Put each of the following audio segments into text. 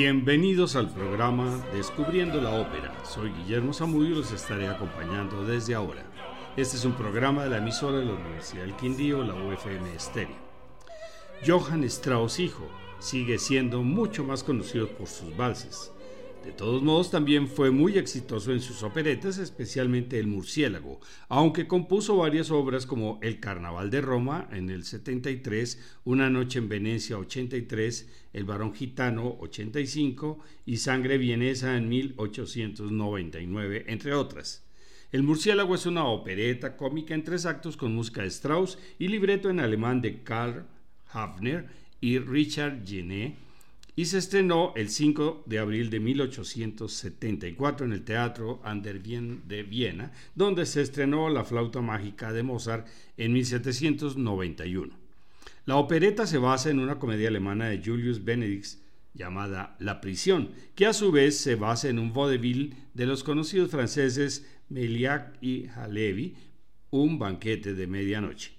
Bienvenidos al programa Descubriendo la Ópera. Soy Guillermo Zamudio y los estaré acompañando desde ahora. Este es un programa de la emisora de la Universidad del Quindío, la UFM Estéreo. Johann Strauss hijo sigue siendo mucho más conocido por sus valses. De todos modos, también fue muy exitoso en sus operetas, especialmente El Murciélago, aunque compuso varias obras como El Carnaval de Roma en el 73, Una Noche en Venecia 83, El Barón Gitano 85 y Sangre Vienesa en 1899, entre otras. El Murciélago es una opereta cómica en tres actos con música de Strauss y libreto en alemán de Karl Hafner y Richard Genet y se estrenó el 5 de abril de 1874 en el Teatro Ander de Viena, donde se estrenó La flauta mágica de Mozart en 1791. La opereta se basa en una comedia alemana de Julius Benedict llamada La prisión, que a su vez se basa en un vaudeville de los conocidos franceses Meliac y Halevi, un banquete de medianoche.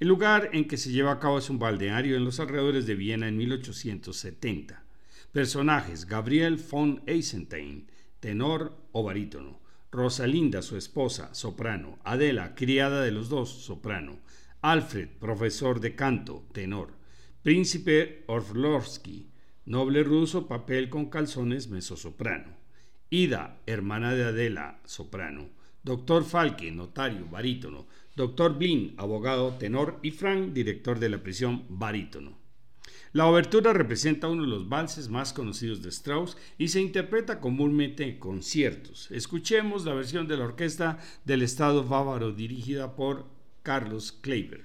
El lugar en que se lleva a cabo es un balneario en los alrededores de Viena en 1870. Personajes: Gabriel von Eisenstein, tenor o barítono. Rosalinda, su esposa, soprano. Adela, criada de los dos, soprano. Alfred, profesor de canto, tenor. Príncipe Orlovsky, noble ruso, papel con calzones, mezzosoprano. Ida, hermana de Adela, soprano. Doctor Falke, notario, barítono. Doctor Blin, abogado, tenor. Y Frank, director de la prisión, barítono. La obertura representa uno de los valses más conocidos de Strauss y se interpreta comúnmente en conciertos. Escuchemos la versión de la orquesta del Estado bávaro dirigida por Carlos Kleiber.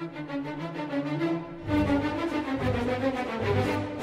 thank you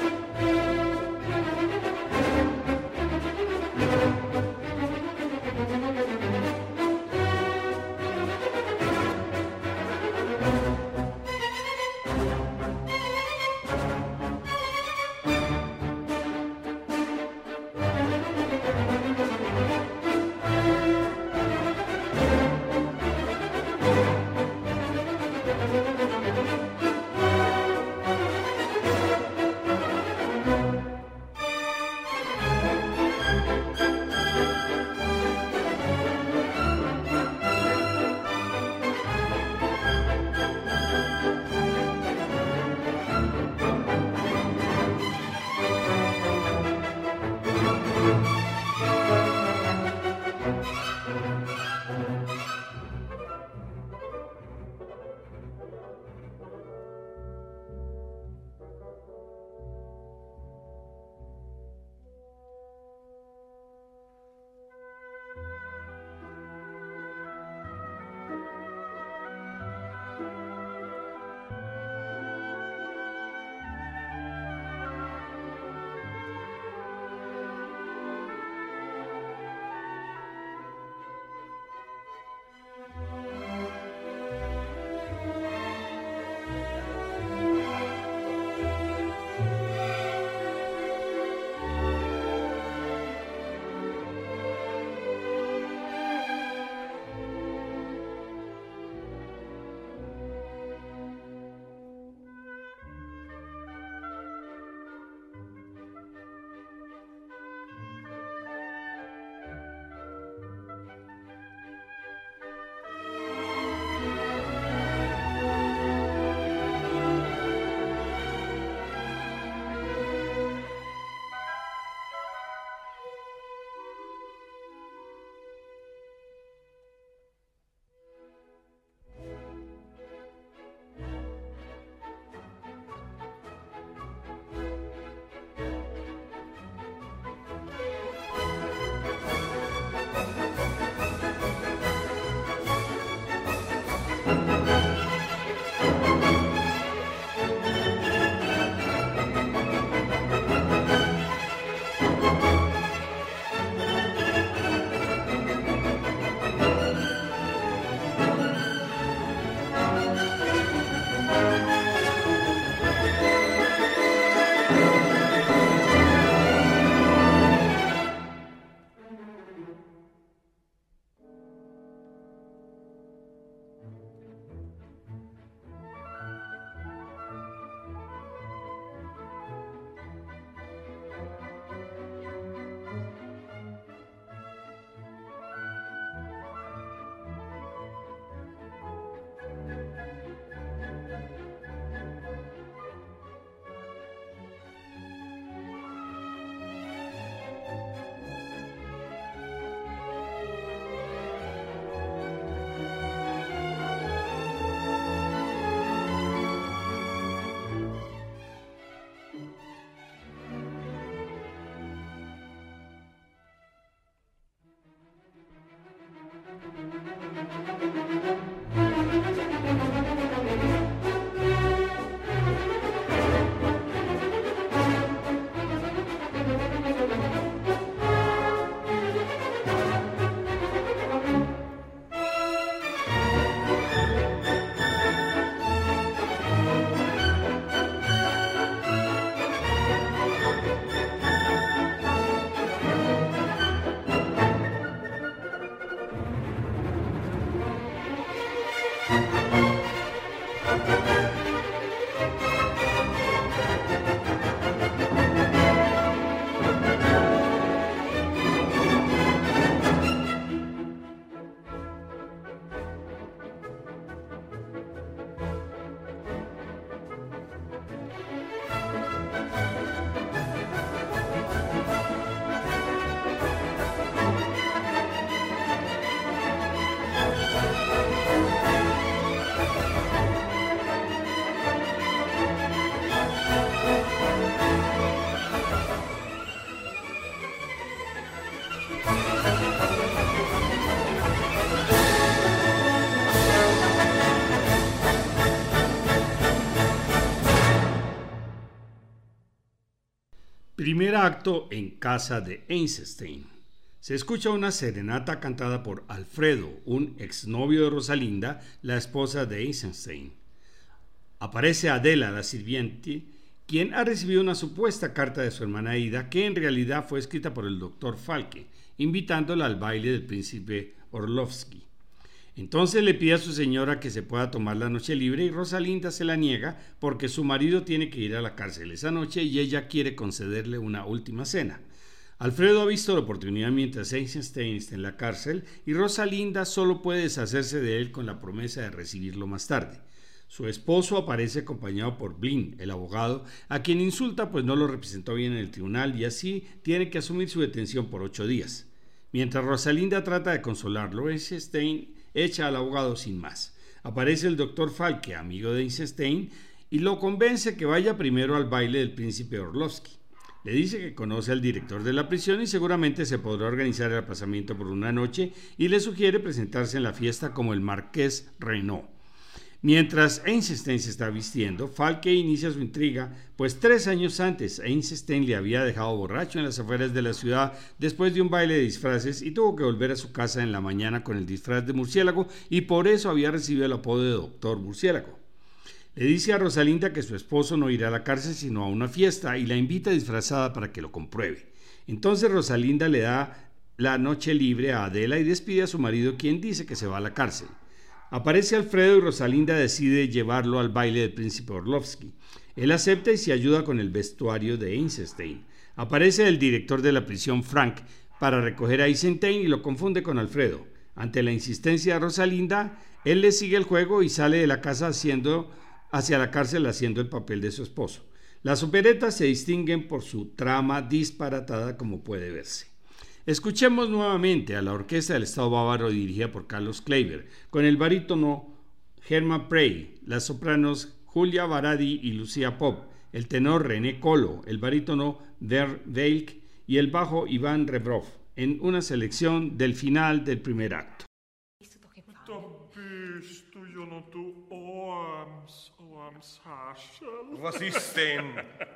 Thank you. Primer acto en casa de Einstein. Se escucha una serenata cantada por Alfredo, un exnovio de Rosalinda, la esposa de Einstein. Aparece Adela, la sirviente, quien ha recibido una supuesta carta de su hermana Ida, que en realidad fue escrita por el doctor Falke, invitándola al baile del príncipe Orlovsky. Entonces le pide a su señora que se pueda tomar la noche libre y Rosalinda se la niega porque su marido tiene que ir a la cárcel esa noche y ella quiere concederle una última cena. Alfredo ha visto la oportunidad mientras Einstein está en la cárcel y Rosalinda solo puede deshacerse de él con la promesa de recibirlo más tarde. Su esposo aparece acompañado por Blin, el abogado, a quien insulta pues no lo representó bien en el tribunal y así tiene que asumir su detención por ocho días. Mientras Rosalinda trata de consolarlo, Einstein echa al abogado sin más. Aparece el doctor Falke, amigo de Einstein, y lo convence que vaya primero al baile del príncipe Orlovsky. Le dice que conoce al director de la prisión y seguramente se podrá organizar el aplazamiento por una noche y le sugiere presentarse en la fiesta como el marqués Renault. Mientras Einstein se está vistiendo, Falke inicia su intriga, pues tres años antes Einstein le había dejado borracho en las afueras de la ciudad después de un baile de disfraces y tuvo que volver a su casa en la mañana con el disfraz de murciélago y por eso había recibido el apodo de Doctor Murciélago. Le dice a Rosalinda que su esposo no irá a la cárcel sino a una fiesta y la invita disfrazada para que lo compruebe. Entonces Rosalinda le da la noche libre a Adela y despide a su marido quien dice que se va a la cárcel. Aparece Alfredo y Rosalinda decide llevarlo al baile del príncipe Orlovsky. Él acepta y se ayuda con el vestuario de Einstein. Aparece el director de la prisión, Frank, para recoger a Einstein y lo confunde con Alfredo. Ante la insistencia de Rosalinda, él le sigue el juego y sale de la casa haciendo, hacia la cárcel haciendo el papel de su esposo. Las operetas se distinguen por su trama disparatada como puede verse. Escuchemos nuevamente a la Orquesta del Estado Bávaro dirigida por Carlos Kleiber, con el barítono Hermann Prey, las sopranos Julia Baradi y Lucía Pop, el tenor René Colo, el barítono Der Veilk y el bajo Iván Rebrov, en una selección del final del primer acto. Was ist denn?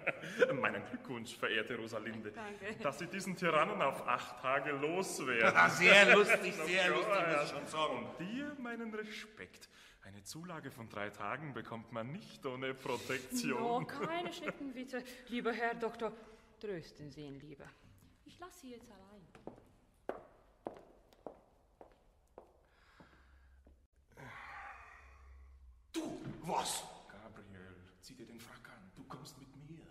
Meinen Glückwunsch, verehrte Rosalinde. Danke. Dass Sie diesen Tyrannen auf acht Tage loswerden. Ah, sehr lustig, sehr lustig, muss ich schon sagen. Und dir meinen Respekt. Eine Zulage von drei Tagen bekommt man nicht ohne Protektion. No, keine Schneckenwitze. Lieber Herr Doktor, trösten Sie ihn lieber. Ich lasse Sie jetzt allein. Du, was? Gabriel, zieh dir den Frack an. Du kommst mit mir.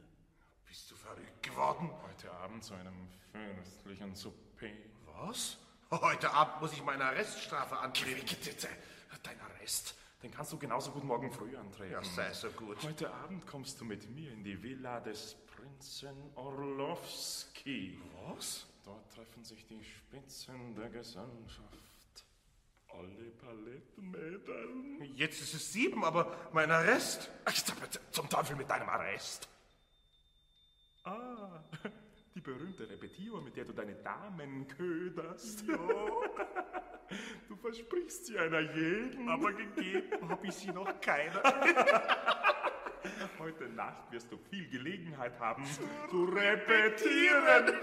Bist du verrückt geworden? Heute Abend zu einem fürstlichen Souper. Was? Heute Abend muss ich meine Arreststrafe antreten. Dein Arrest, den kannst du genauso gut morgen früh antreten. Ja, sei so gut. Heute Abend kommst du mit mir in die Villa des Prinzen Orlowski. Was? Dort treffen sich die Spitzen der Gesellschaft. Alle Palettenmädel. Jetzt ist es sieben, aber mein Arrest. Ach, zum Teufel mit deinem Arrest. Ah, berühmte Repetitur, mit der du deine Damen köderst. Ja. Du versprichst sie einer jeden. Aber gegeben habe ich sie noch keiner. Heute Nacht wirst du viel Gelegenheit haben zu repetieren.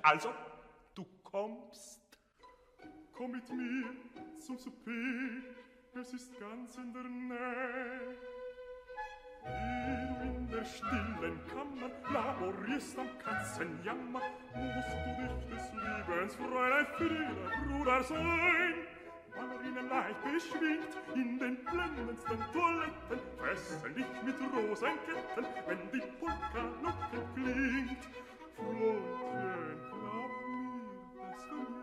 Also, du kommst. Komm mit mir zum Souper. Es ist ganz in der Nähe. Hier in der stillen Kammer laborierst am Katzenjammer, musst du dich des Lebens Fräulein Frieda Bruder sein. Ballerinen leicht beschwingt in den blendendsten Toiletten, fesseln dich mit Rosenketten, wenn die Polka locken klingt. Freundchen, glaub mir, das verliert.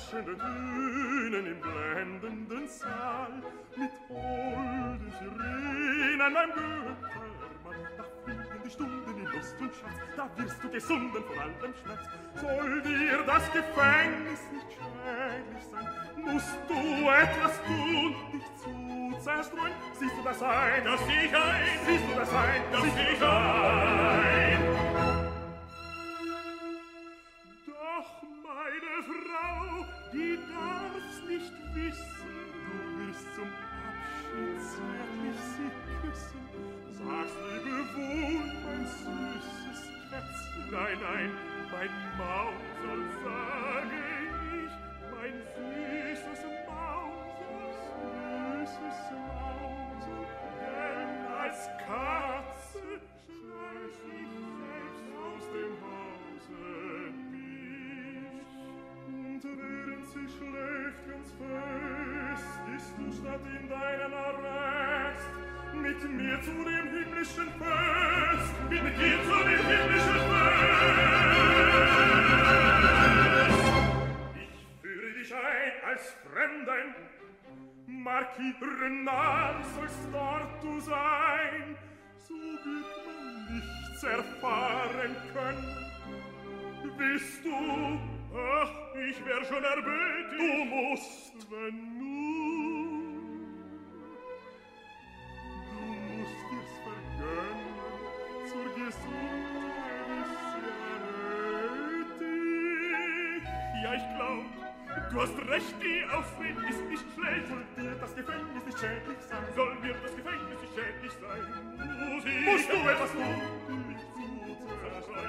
rauschenden Dünen im blendenden Saal, mit holden Sirenen beim Göttermann. Da fliegen die Stunden in Lust und Schatz, da wirst du gesunden vor allem Schmerz. Soll dir das Gefängnis nicht schädlich sein, musst du etwas tun, dich zu zerstreuen. Siehst du das ein, dass ich ein, siehst du das ein, dass ich ein. Wissen, du wirst zum Abschied zärtlich sie küssen. Sag's liebe wohl, mein süßes Kätzchen. Nein, nein, mein Maus soll sage ich, mein süßes mir zu dem himmlischen Fest, mit dir zu dem himmlischen Fest. Ich führe dich ein als Fremden, Marquis Renard sollst dort du sein, so wird man nichts erfahren können. Willst du, ach, ich wär schon erbeten, du musst, wenn nur Ja, ich glaub, du hast recht, die Aufwind ist nicht schlecht. Soll dir das Gefängnis nicht schädlich sein? Soll mir das Gefängnis nicht schädlich sein? Musik, Musst du etwas tun?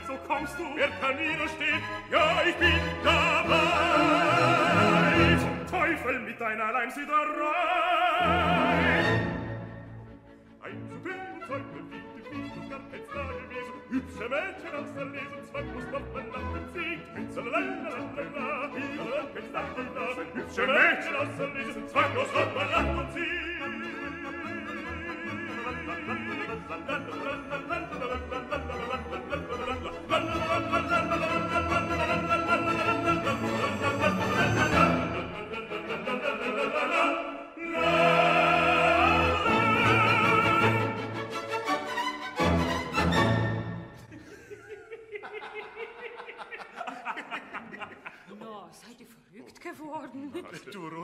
So kommst du. Wer kann widerstehen? Ja, ich bin dabei. Teufel mit deiner Leimsiederei. Ein Superzeug mit dir. Finger ins Nagelwesen, hübsche Mädchen aus der Lesen, zwei Brustwaffen nach dem Sieg, Pinzelalalalalala, Finger ins Nagelwesen, hübsche Mädchen aus der Lesen, zwei Brustwaffen nach dem Sieg. Lalalalalalala,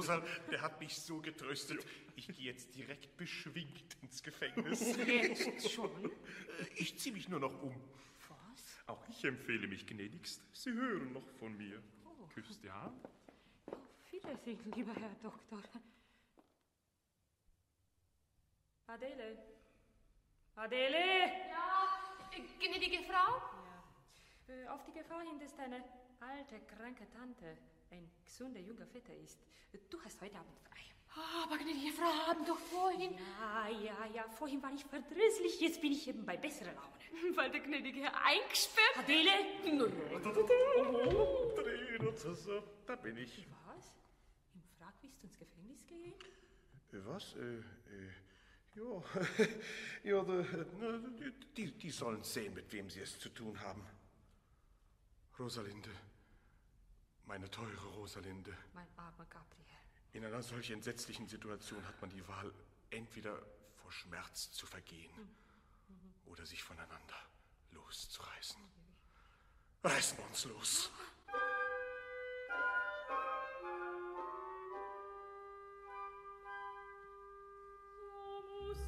Du, Rosal, der hat mich so getröstet. Ich gehe jetzt direkt beschwingt ins Gefängnis. Jetzt schon? Ich zieh mich nur noch um. Was? Auch ich empfehle mich gnädigst. Sie hören noch von mir. Küsst die Hand. Wiedersehen, lieber Herr Doktor. Adele? Adele? Ja, äh, gnädige Frau? Äh, auf die Gefahr hin, dass deine alte, kranke Tante ein gesunder junger Vetter ist. Du hast heute Abend frei. Aber gnädige Frau, haben doch vorhin... Ja, ja, ja, vorhin war ich verdrießlich, jetzt bin ich eben bei besserer Laune. Weil der gnädige Herr eingesperrt... Adele? Drehen und so, so, da bin ich. Was? Im Frack bist du ins Gefängnis gehen? Äh, Was? Äh, äh, ja, ja da, na, die, die sollen sehen, mit wem sie es zu tun haben. Rosalinde, meine teure Rosalinde, Mein armer Gabriel. in einer solch entsetzlichen Situation hat man die Wahl, entweder vor Schmerz zu vergehen oder sich voneinander loszureißen. Reißen wir uns los.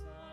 Soll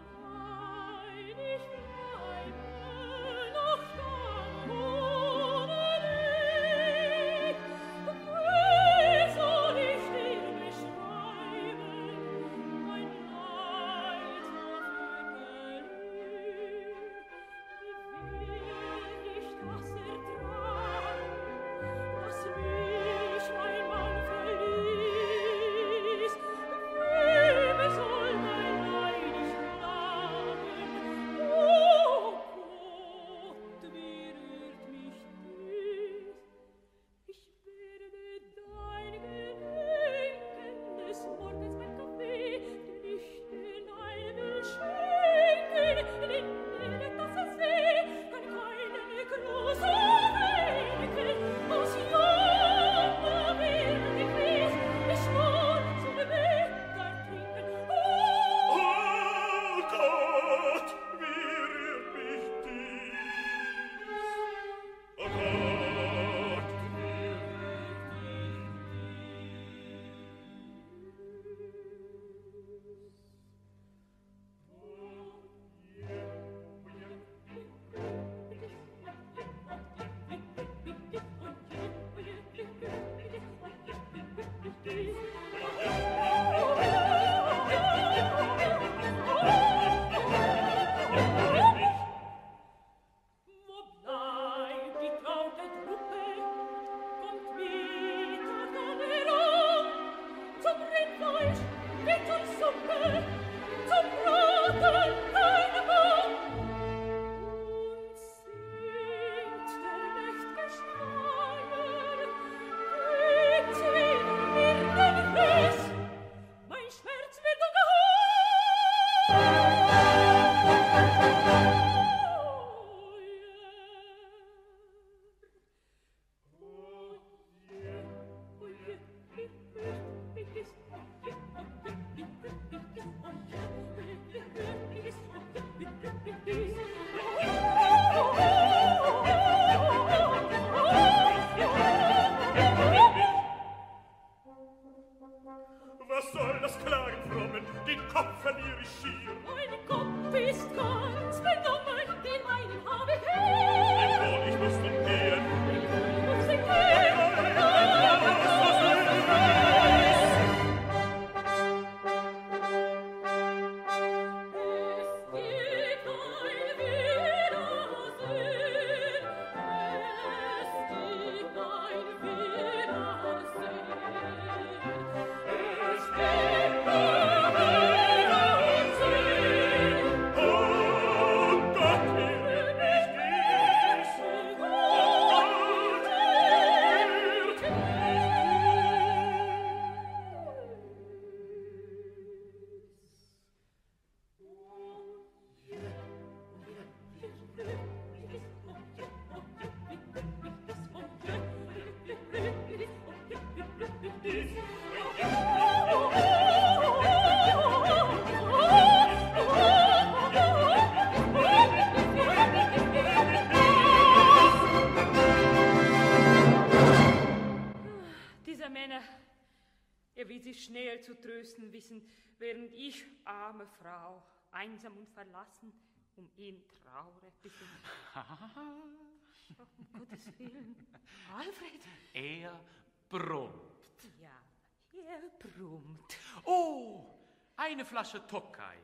eine Flasche Tokai.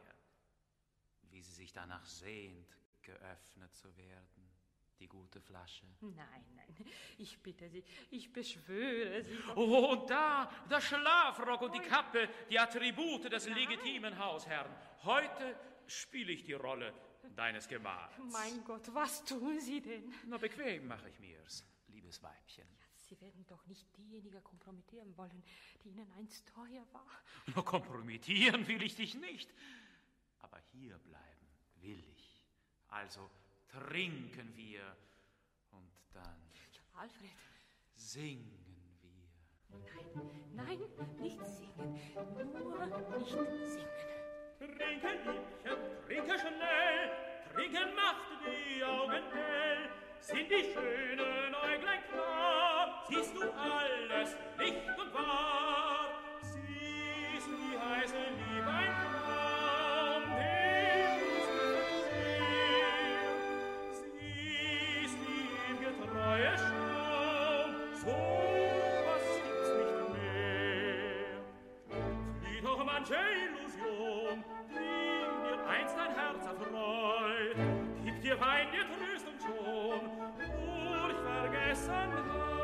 Wie sie sich danach sehnt, geöffnet zu werden. Die gute Flasche. Nein, nein, ich bitte Sie, ich beschwöre Sie. Oh, und da, der Schlafrock und die Kappe, die Attribute des legitimen Hausherrn. Heute spiele ich die Rolle deines Gemahls. Mein Gott, was tun Sie denn? Na, bequem mache ich mir's, liebes Weibchen. Sie werden doch nicht diejenige kompromittieren wollen, die Ihnen einst teuer war. Na, kompromittieren will ich dich nicht. Aber hier bleiben will ich. Also trinken wir und dann. Alfred. Singen wir. Nein, nein, nicht singen. Nur nicht singen. Trinke, Liebchen, trinke schnell, trinken macht die Augen hell. Sind die schönen Äuglein klar, siehst du alles Licht und wahr. Siehst die heiße Liebe ein Traum, den uns sehr. Siehst die ewige Treue Schaum, so was gibt's nicht mehr. Flieht doch manche Illusion, einst dein Herz erfreut, gib dir Wein, dir Tröst Listen home.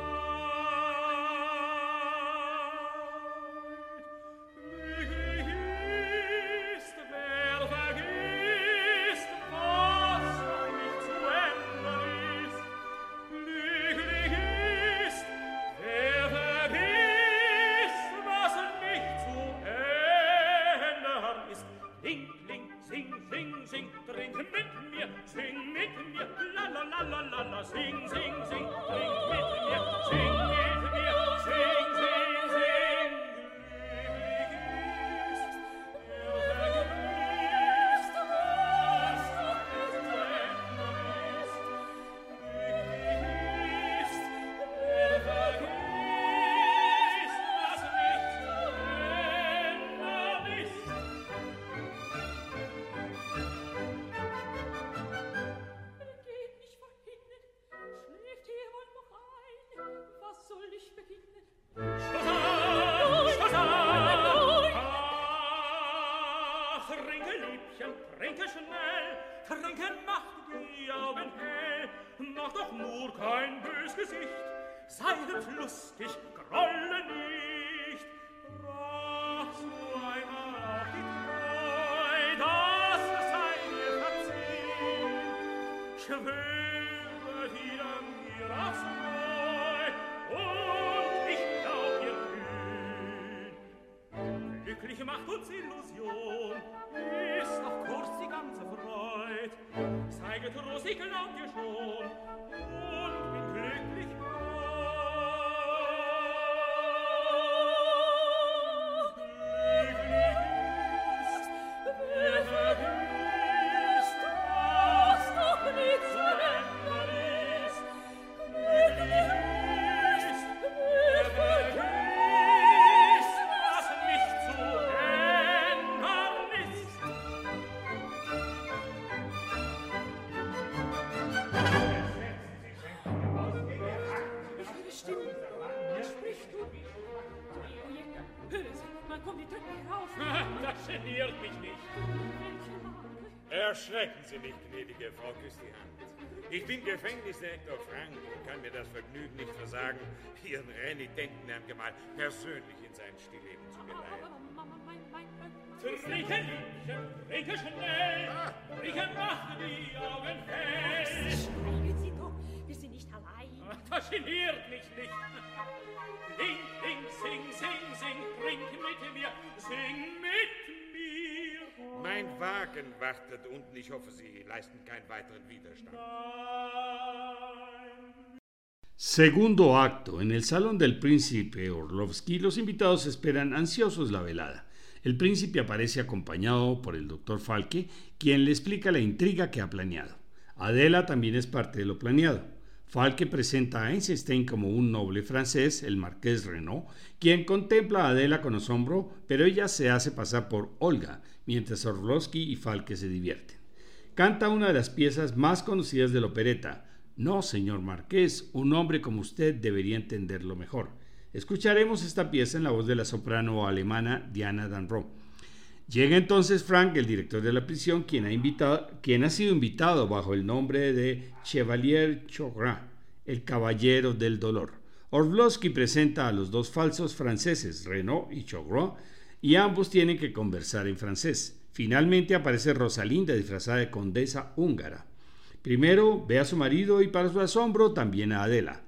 glücklich macht uns Illusion, ist auf kurz die ganze Freud. Zeiget Rosig, glaubt ihr schon, und Gefängnisdirektor Frank und kann mir das Vergnügen nicht versagen, Ihren renitenten Herrn Gemahl persönlich in sein Stillleben zu geleiten. Trinken, trinke schnell, trinken, mache die Augen fest. Schweigen Sie doch, wir sind nicht allein. Das geniert mich nicht. Segundo acto. En el salón del príncipe Orlovsky, los invitados esperan ansiosos la velada. El príncipe aparece acompañado por el doctor Falke, quien le explica la intriga que ha planeado. Adela también es parte de lo planeado. Falke presenta a Einstein como un noble francés, el marqués Renaud, quien contempla a Adela con asombro, pero ella se hace pasar por Olga, mientras Orlovsky y Falke se divierten. Canta una de las piezas más conocidas de la opereta. No, señor marqués, un hombre como usted debería entenderlo mejor. Escucharemos esta pieza en la voz de la soprano alemana Diana Danro. Llega entonces Frank, el director de la prisión, quien ha, invitado, quien ha sido invitado bajo el nombre de Chevalier Chogrin, el caballero del dolor. Orlowski presenta a los dos falsos franceses, Renaud y Chogrin, y ambos tienen que conversar en francés. Finalmente aparece Rosalinda disfrazada de condesa húngara. Primero ve a su marido y para su asombro también a Adela.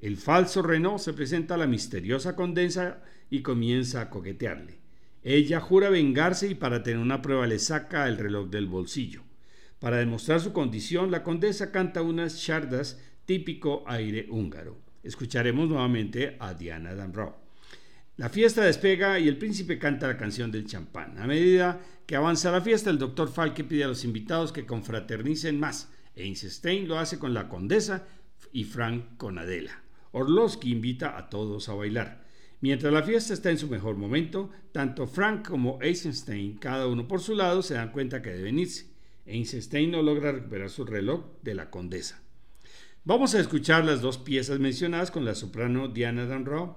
El falso Renaud se presenta a la misteriosa condesa y comienza a coquetearle. Ella jura vengarse y para tener una prueba le saca el reloj del bolsillo. Para demostrar su condición, la condesa canta unas chardas típico aire húngaro. Escucharemos nuevamente a Diana Damrau. La fiesta despega y el príncipe canta la canción del champán. A medida que avanza la fiesta, el doctor Falke pide a los invitados que confraternicen más. Einstein lo hace con la condesa y Frank con Adela. Orlowski invita a todos a bailar. Mientras la fiesta está en su mejor momento, tanto Frank como Eisenstein, cada uno por su lado, se dan cuenta que deben irse. Eisenstein no logra recuperar su reloj de la condesa. Vamos a escuchar las dos piezas mencionadas con la soprano Diana Danrow,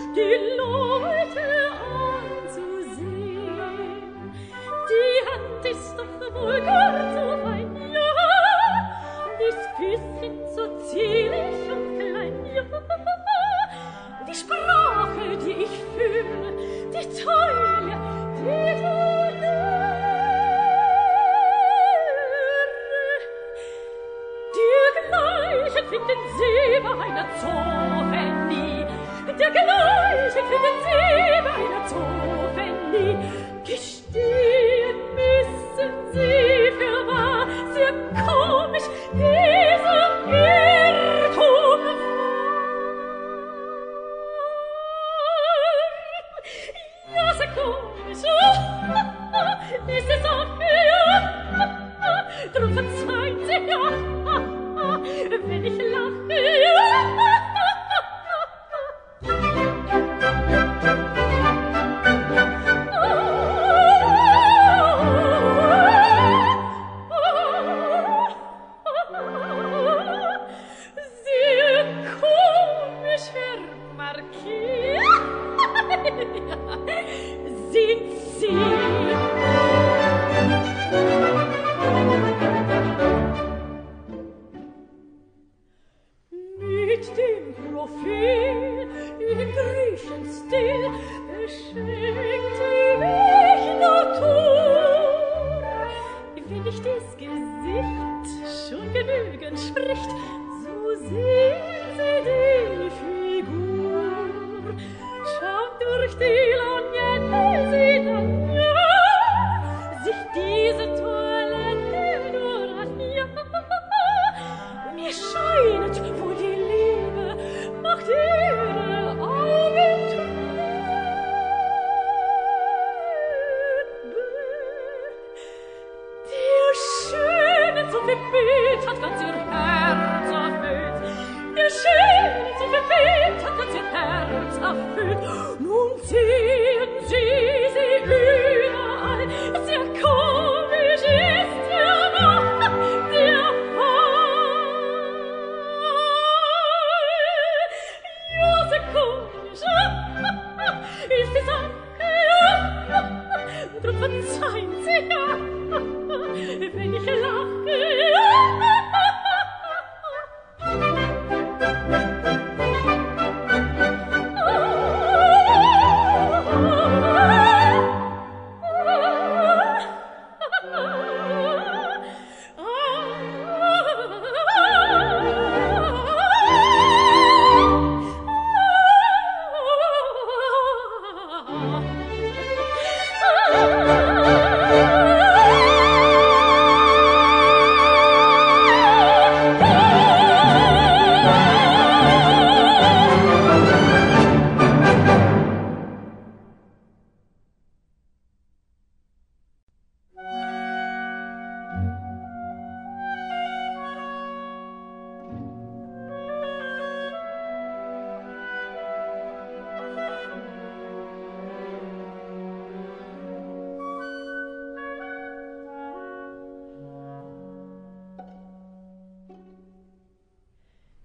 die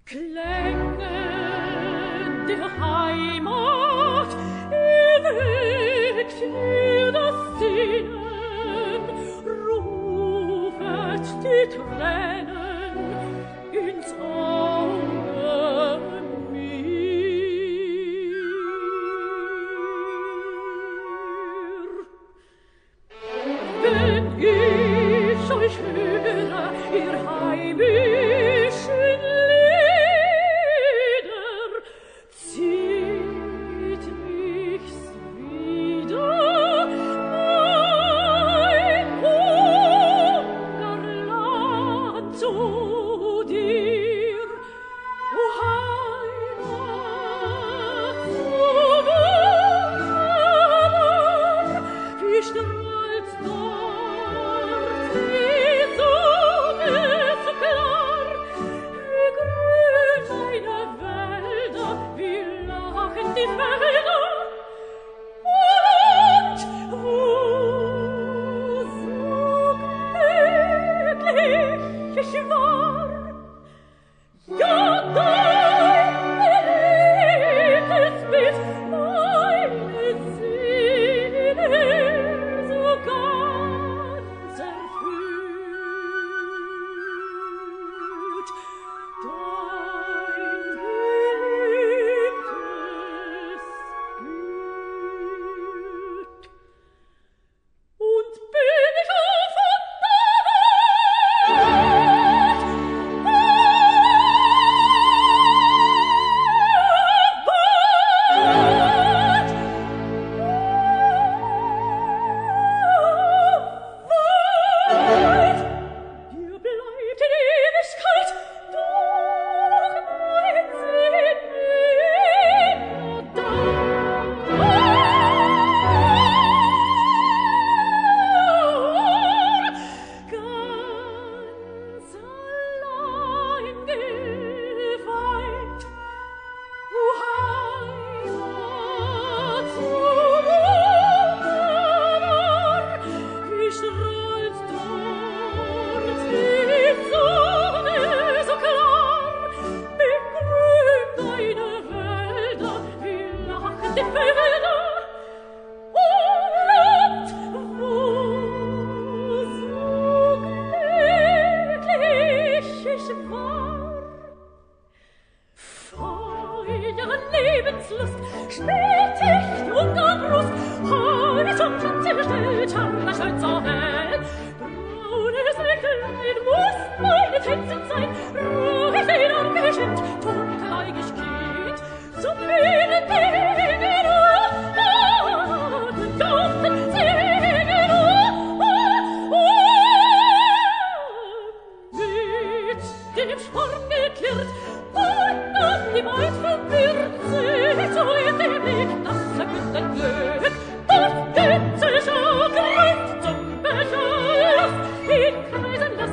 Klänge der Heimat er ewig für das Sinnen rufet die Tränen ins Ohr.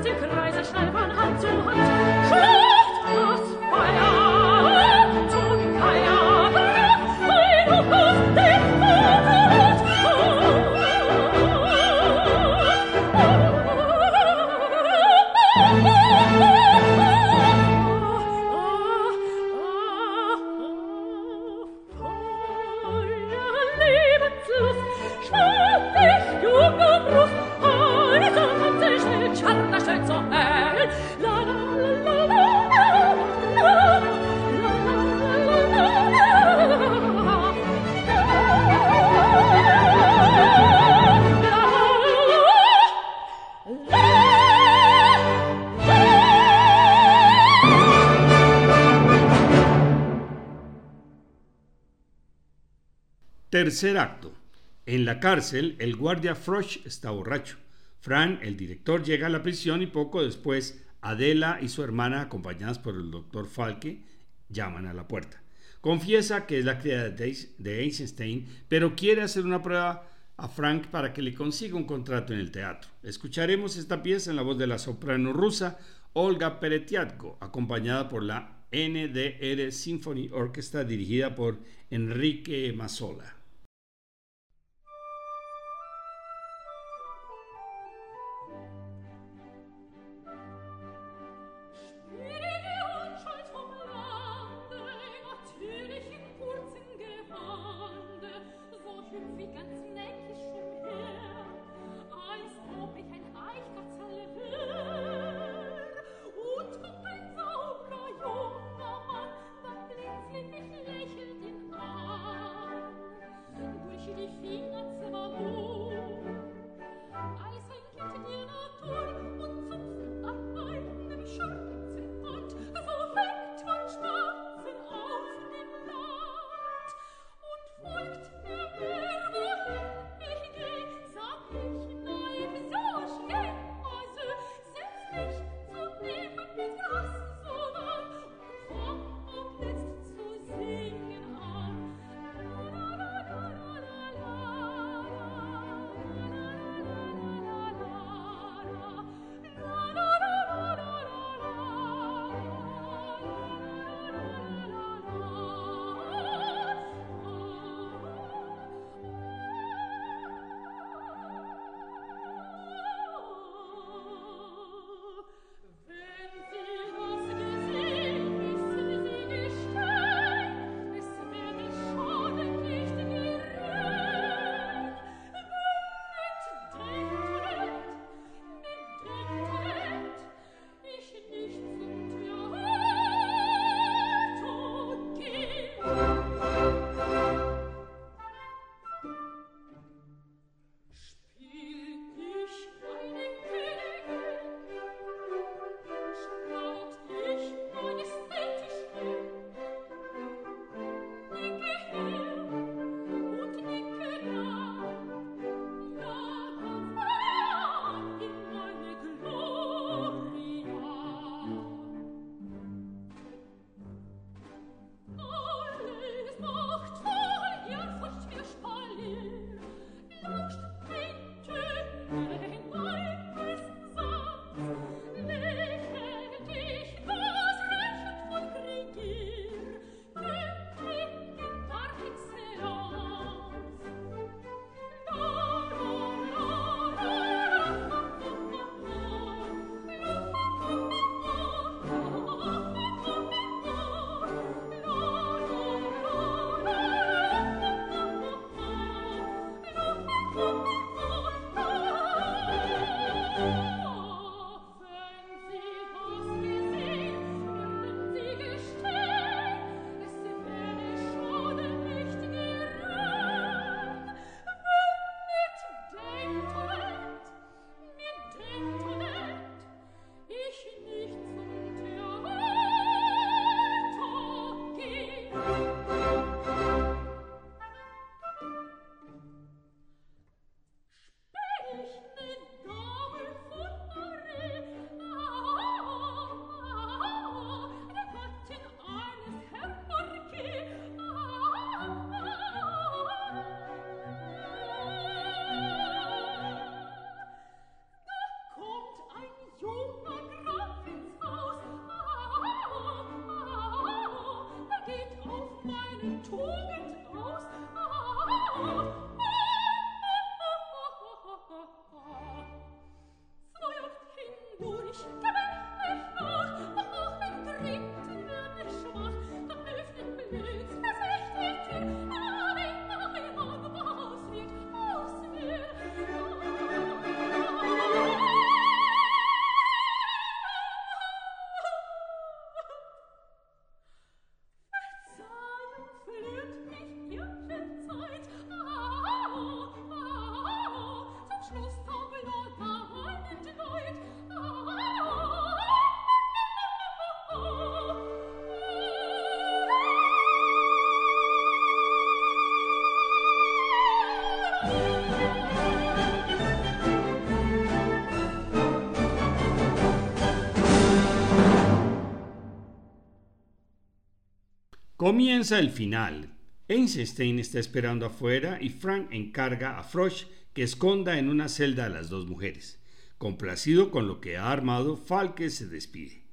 Stücken weise schnell von Tercer acto. En la cárcel, el guardia Frosch está borracho. Frank, el director, llega a la prisión y poco después Adela y su hermana, acompañadas por el doctor Falke, llaman a la puerta. Confiesa que es la criada de Einstein, pero quiere hacer una prueba a Frank para que le consiga un contrato en el teatro. Escucharemos esta pieza en la voz de la soprano rusa Olga Peretiatko, acompañada por la NDR Symphony Orchestra dirigida por Enrique Mazzola. Comienza el final. Einstein está esperando afuera y Frank encarga a Frosch que esconda en una celda a las dos mujeres. Complacido con lo que ha armado, Falke se despide.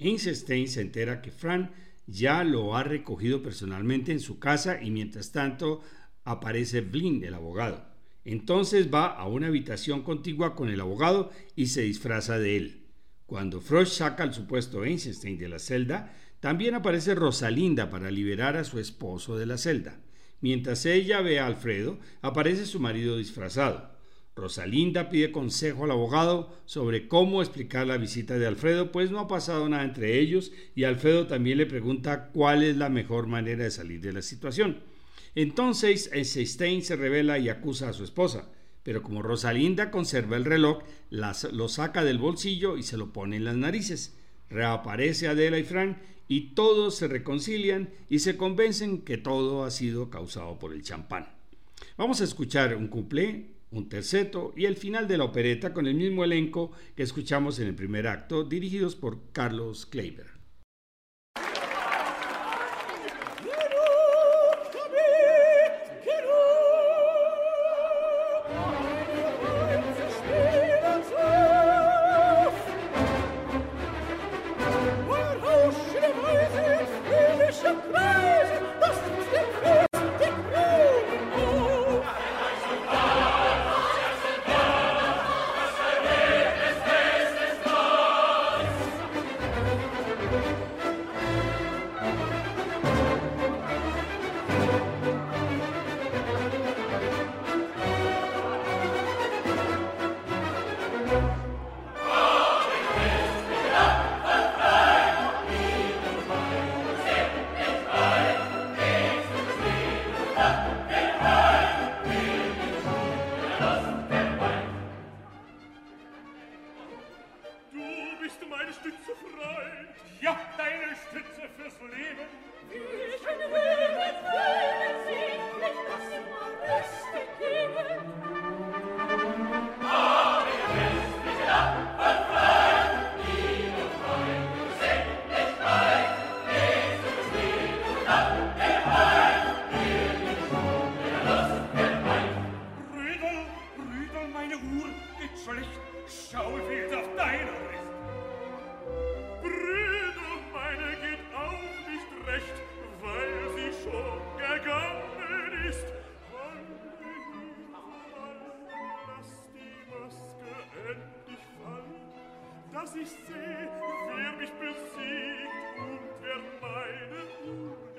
Einstein se entera que Frank ya lo ha recogido personalmente en su casa y mientras tanto aparece Blin, el abogado. Entonces va a una habitación contigua con el abogado y se disfraza de él. Cuando Frosch saca al supuesto Einstein de la celda, también aparece Rosalinda para liberar a su esposo de la celda. Mientras ella ve a Alfredo, aparece su marido disfrazado. Rosalinda pide consejo al abogado sobre cómo explicar la visita de Alfredo, pues no ha pasado nada entre ellos y Alfredo también le pregunta cuál es la mejor manera de salir de la situación. Entonces Einstein se revela y acusa a su esposa, pero como Rosalinda conserva el reloj, lo saca del bolsillo y se lo pone en las narices. Reaparece Adela y Fran y todos se reconcilian y se convencen que todo ha sido causado por el champán. Vamos a escuchar un cuplé, un terceto y el final de la opereta con el mismo elenco que escuchamos en el primer acto, dirigidos por Carlos Kleiber. sie, wer mich besiegt und wer meine Uhr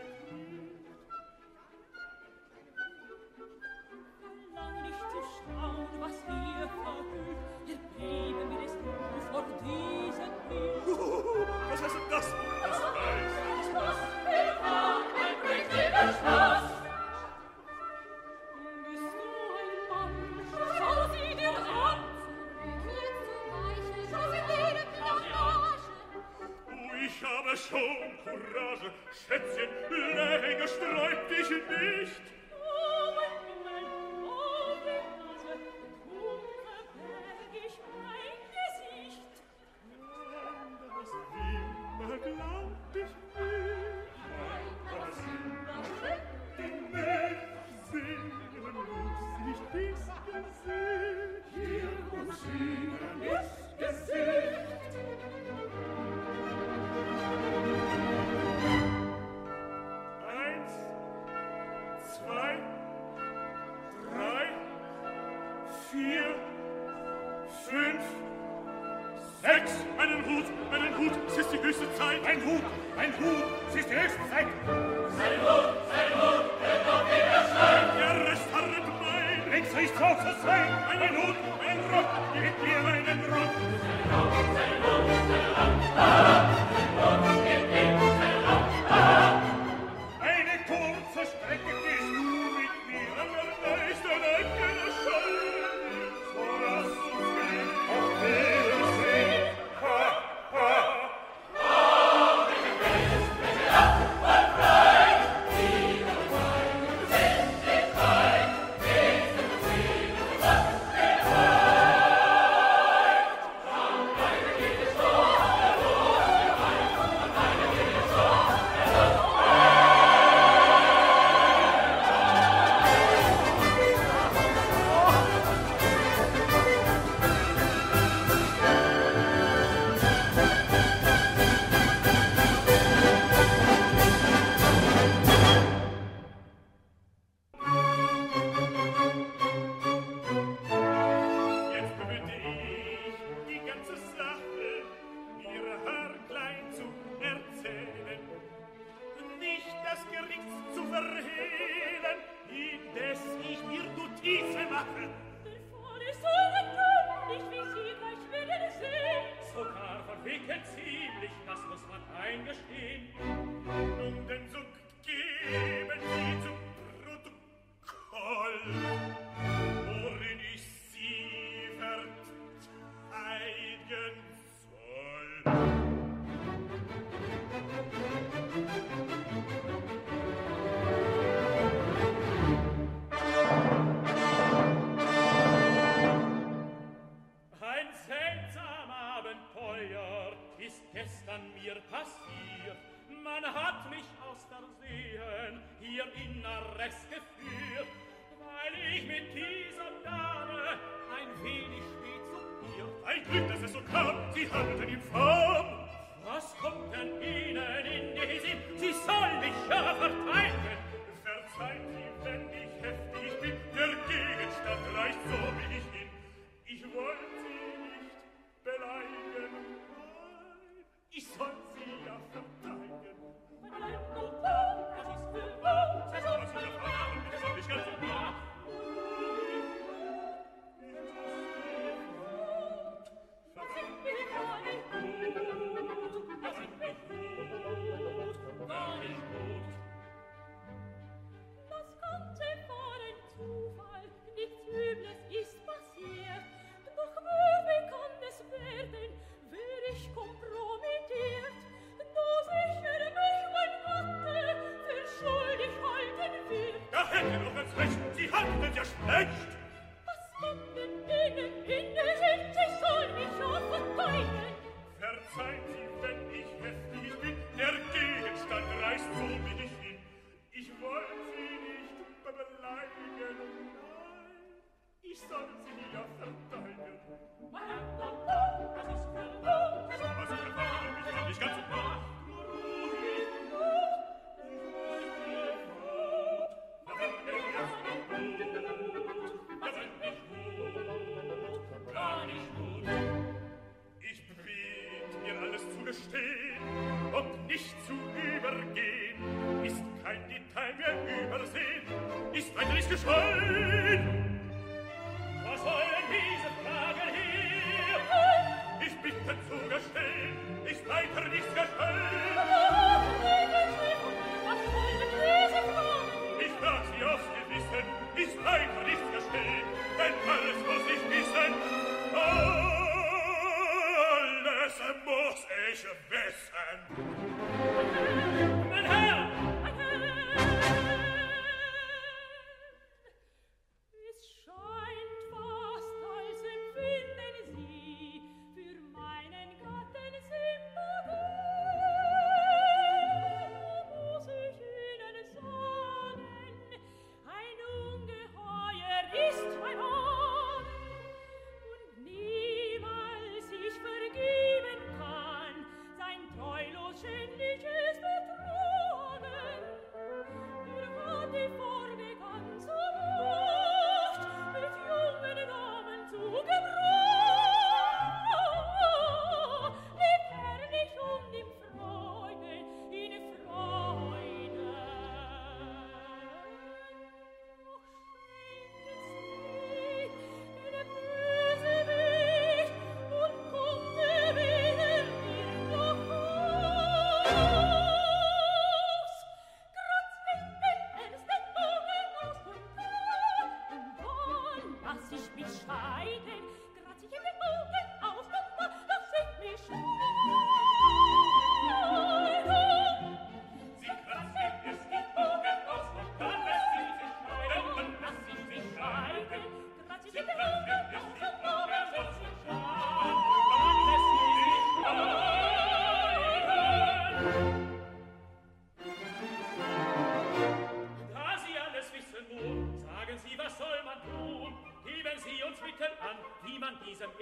Hätte noch ganz recht, sie handelt ja schlecht.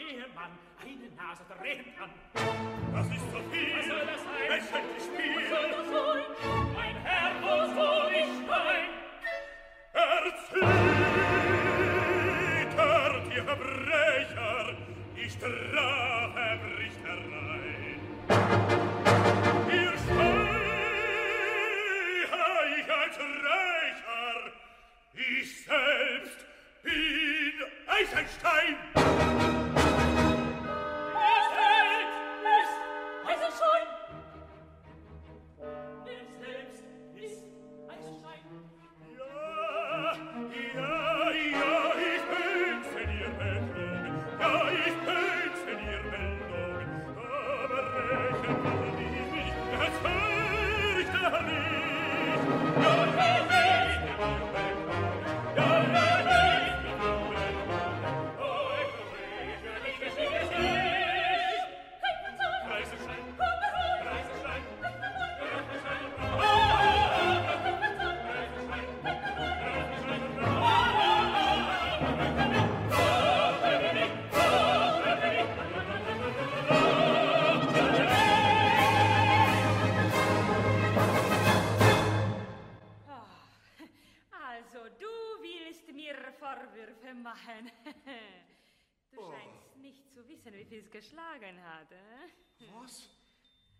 Ehemann eine Nase drehen kann. Das ist so viel, was soll das sein? Es scheint die Spiel. Was soll das sein? Mein Herr, wo soll ich sein? Erzieht er die Verbrecher, die Strafe bricht herein. Ihr schreie ich als Rächer, ich selbst bin Eisenstein. Greenpeace geschlagen hat. Äh? Was?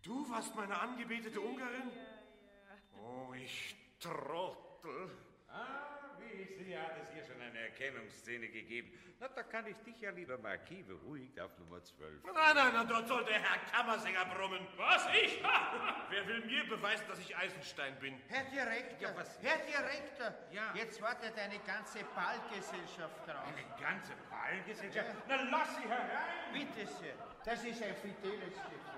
Du warst meine angebetete Ungarin? Ja, ja. Oh, ich Trottel. Ah ich sehe, hat es hier schon eine Erkennungsszene gegeben. Na, da kann ich dich ja, lieber Marquis, beruhigt auf Nummer 12. Nein, nein, nein, dort soll der Herr Kammersänger brummen. Was, ich? Wer will mir beweisen, dass ich Eisenstein bin? Herr Direktor, Ja, was- Herr Direktor, Ja. jetzt wartet eine ganze Ballgesellschaft drauf. Eine ganze Ballgesellschaft? Na, lass sie herein! Bitte sehr, das ist ein fideles Gefühl.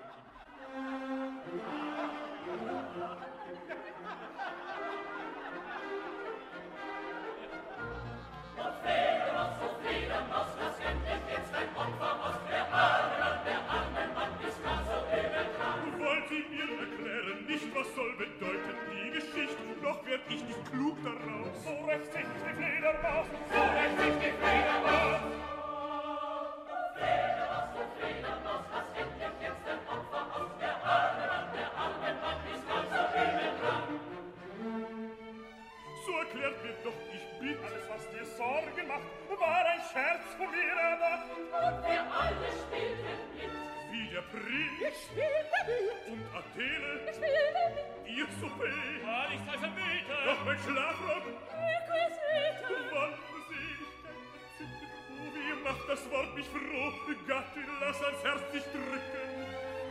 Fledermaus, so recht sich die Fledermaus, so recht sich die Fledermaus. So erklärt mir doch, ich bitte, alles, was dir Sorge macht, war ein Scherz von mir erdacht. Und wir alle spielten mit der Prinz. Ich spiele mit. Und Athene. Ich spiele mit. Ihr Souper. War nicht als Anbeter. Doch mein Schlafrock. Requisite. Wandten Sie. Oh, wie macht das Wort mich froh. Gattin, lass ans Herz dich drücken.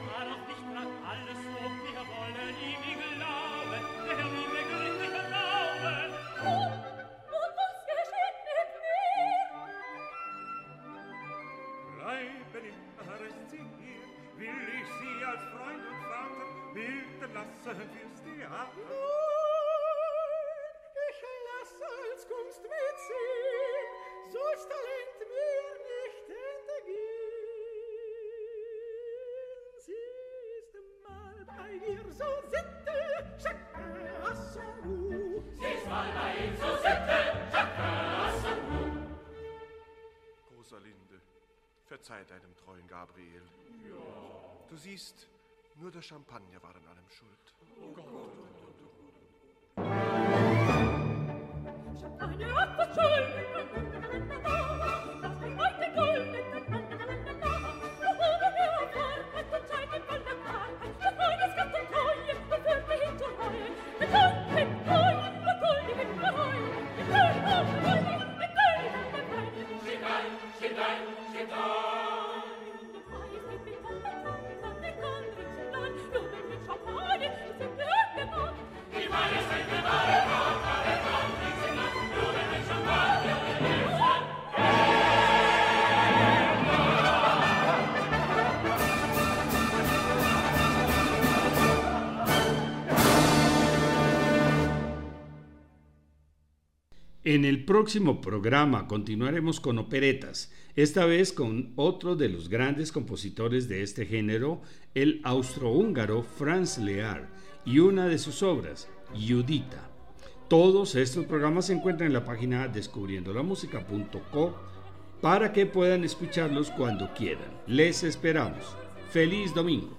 War doch nicht grad alles so. Wir er wollen ihm glauben. Der Herr, wir glücklich erlauben. Oh. Will ich sie als Freund und Vater bilden lassen fürs Theater. Ich lasse als Kunst mitziehen, soll's Talent mir nicht entgehen. Sie ist mal bei ihr so sitte, chacun à son goût. Rosalinde, verzeih deinem treuen Gabriel. Du siehst, nur der Champagner war an allem schuld. Champagner hat das En el próximo programa continuaremos con operetas, esta vez con otro de los grandes compositores de este género, el austrohúngaro Franz Lear, y una de sus obras, Judita. Todos estos programas se encuentran en la página descubriendolamusica.co para que puedan escucharlos cuando quieran. Les esperamos. Feliz domingo.